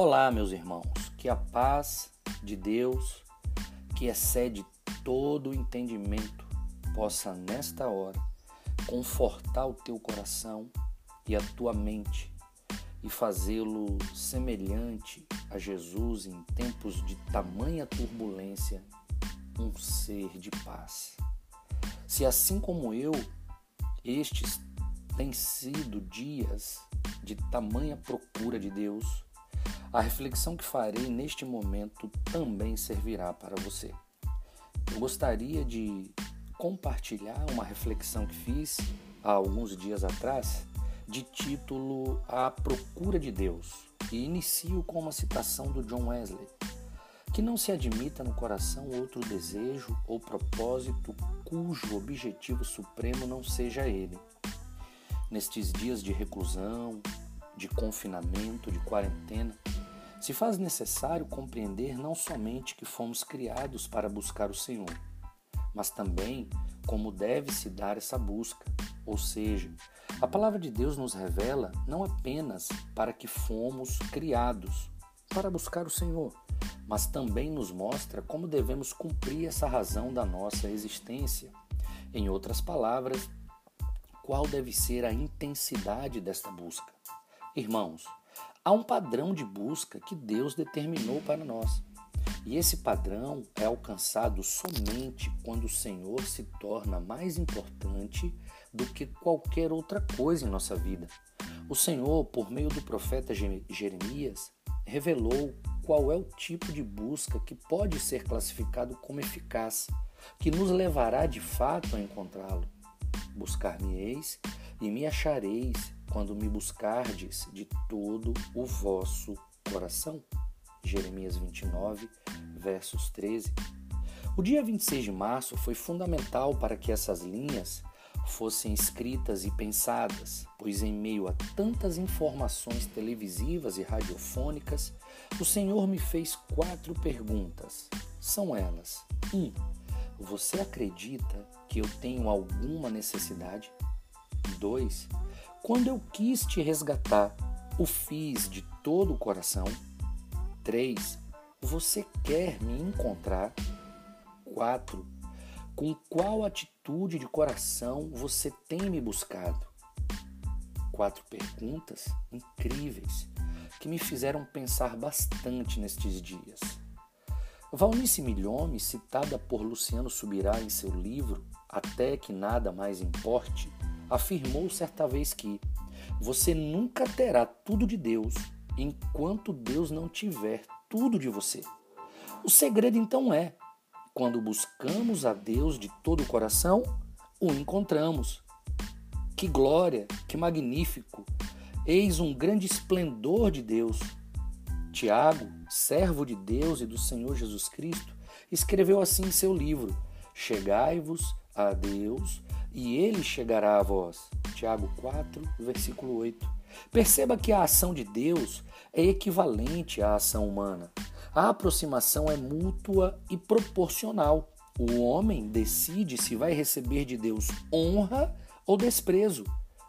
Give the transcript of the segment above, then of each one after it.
Olá, meus irmãos, que a paz de Deus, que excede todo o entendimento, possa nesta hora confortar o teu coração e a tua mente e fazê-lo semelhante a Jesus em tempos de tamanha turbulência, um ser de paz. Se assim como eu, estes têm sido dias de tamanha procura de Deus, a reflexão que farei neste momento também servirá para você. Eu gostaria de compartilhar uma reflexão que fiz há alguns dias atrás, de título A Procura de Deus, e inicio com uma citação do John Wesley: Que não se admita no coração outro desejo ou propósito cujo objetivo supremo não seja ele. Nestes dias de reclusão, de confinamento, de quarentena, se faz necessário compreender não somente que fomos criados para buscar o Senhor, mas também como deve se dar essa busca. Ou seja, a palavra de Deus nos revela não apenas para que fomos criados para buscar o Senhor, mas também nos mostra como devemos cumprir essa razão da nossa existência. Em outras palavras, qual deve ser a intensidade desta busca. Irmãos, Há um padrão de busca que Deus determinou para nós. E esse padrão é alcançado somente quando o Senhor se torna mais importante do que qualquer outra coisa em nossa vida. O Senhor, por meio do profeta Jeremias, revelou qual é o tipo de busca que pode ser classificado como eficaz, que nos levará de fato a encontrá-lo. Buscar-me-eis e me achareis quando me buscardes de todo o vosso coração. Jeremias 29, versos 13. O dia 26 de março foi fundamental para que essas linhas fossem escritas e pensadas, pois em meio a tantas informações televisivas e radiofônicas, o Senhor me fez quatro perguntas. São elas: 1. Um, você acredita que eu tenho alguma necessidade? 2. Quando eu quis te resgatar, o fiz de todo o coração. 3. Você quer me encontrar? 4. Com qual atitude de coração você tem me buscado? Quatro perguntas incríveis que me fizeram pensar bastante nestes dias. Valnice Milhome, citada por Luciano Subirá em seu livro Até que Nada Mais Importe, afirmou certa vez que você nunca terá tudo de Deus enquanto Deus não tiver tudo de você. O segredo então é: quando buscamos a Deus de todo o coração, o encontramos. Que glória, que magnífico! Eis um grande esplendor de Deus. Tiago, servo de Deus e do Senhor Jesus Cristo, escreveu assim em seu livro: Chegai-vos a Deus e ele chegará a vós. Tiago 4, versículo 8. Perceba que a ação de Deus é equivalente à ação humana. A aproximação é mútua e proporcional. O homem decide se vai receber de Deus honra ou desprezo.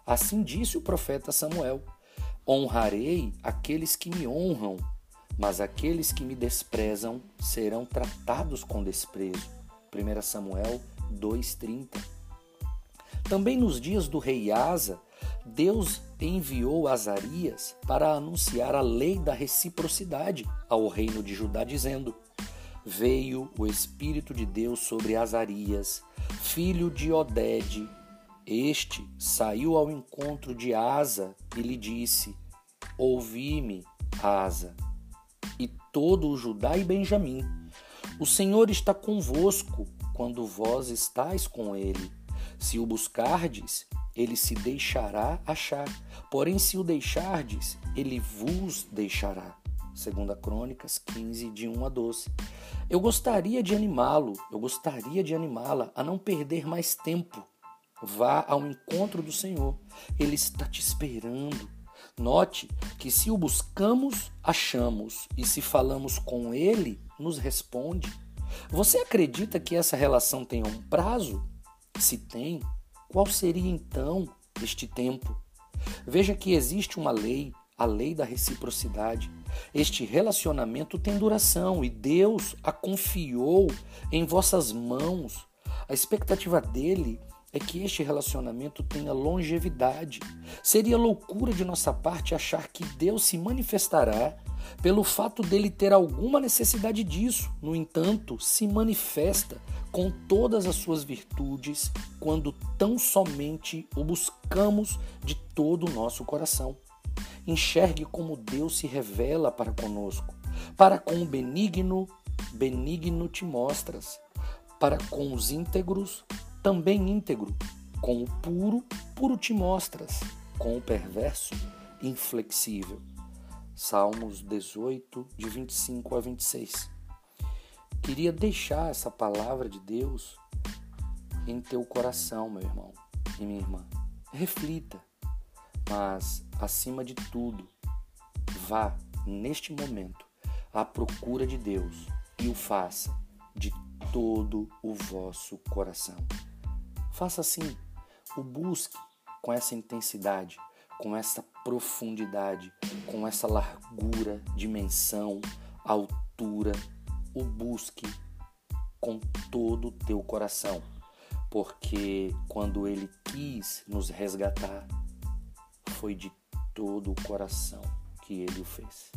Assim disse o profeta Samuel: Honrarei aqueles que me honram, mas aqueles que me desprezam serão tratados com desprezo. 1 Samuel 2,30 também nos dias do rei Asa, Deus enviou Azarias para anunciar a lei da reciprocidade ao reino de Judá, dizendo: Veio o Espírito de Deus sobre Azarias, filho de Odede. Este saiu ao encontro de Asa e lhe disse: Ouvi-me, Asa, e todo o Judá e Benjamim. O Senhor está convosco quando vós estáis com ele se o buscardes, ele se deixará achar. Porém, se o deixardes, ele vos deixará. Segunda Crônicas 15, de 1 a 12. Eu gostaria de animá-lo, eu gostaria de animá-la a não perder mais tempo. Vá ao encontro do Senhor. Ele está te esperando. Note que se o buscamos, achamos, e se falamos com ele, nos responde. Você acredita que essa relação tem um prazo? Se tem, qual seria então este tempo? Veja que existe uma lei, a lei da reciprocidade. Este relacionamento tem duração e Deus a confiou em vossas mãos. A expectativa dele é que este relacionamento tenha longevidade. Seria loucura de nossa parte achar que Deus se manifestará pelo fato dele ter alguma necessidade disso. No entanto, se manifesta com todas as suas virtudes quando tão somente o buscamos de todo o nosso coração. Enxergue como Deus se revela para conosco. Para com o benigno, benigno te mostras. Para com os íntegros, também íntegro. Com o puro, puro te mostras. Com o perverso, inflexível. Salmos 18, de 25 a 26. Queria deixar essa palavra de Deus em teu coração, meu irmão e minha irmã. Reflita, mas acima de tudo, vá neste momento à procura de Deus e o faça de todo o vosso coração. Faça assim, o busque com essa intensidade, com essa profundidade, com essa largura, dimensão, altura. O busque com todo o teu coração, porque quando ele quis nos resgatar, foi de todo o coração que ele o fez.